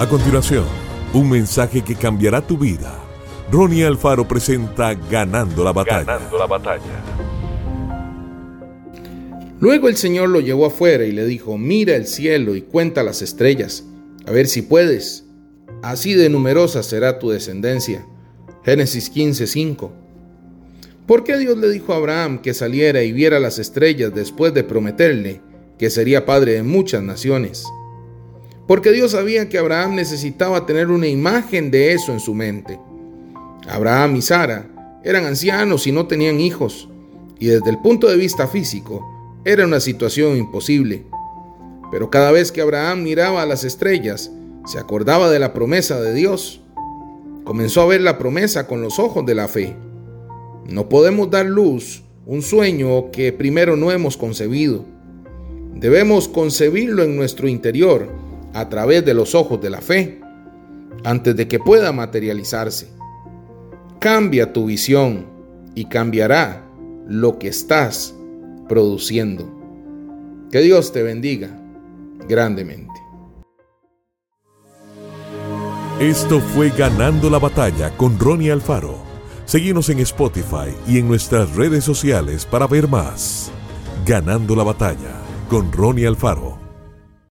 A continuación, un mensaje que cambiará tu vida. Ronnie Alfaro presenta Ganando la batalla. Ganando la batalla. Luego el Señor lo llevó afuera y le dijo, mira el cielo y cuenta las estrellas, a ver si puedes. Así de numerosa será tu descendencia. Génesis 15:5. ¿Por qué Dios le dijo a Abraham que saliera y viera las estrellas después de prometerle que sería padre de muchas naciones? Porque Dios sabía que Abraham necesitaba tener una imagen de eso en su mente. Abraham y Sara eran ancianos y no tenían hijos, y desde el punto de vista físico era una situación imposible. Pero cada vez que Abraham miraba a las estrellas, se acordaba de la promesa de Dios. Comenzó a ver la promesa con los ojos de la fe. No podemos dar luz un sueño que primero no hemos concebido. Debemos concebirlo en nuestro interior a través de los ojos de la fe, antes de que pueda materializarse. Cambia tu visión y cambiará lo que estás produciendo. Que Dios te bendiga grandemente. Esto fue Ganando la Batalla con Ronnie Alfaro. Seguimos en Spotify y en nuestras redes sociales para ver más. Ganando la batalla con Ronnie Alfaro.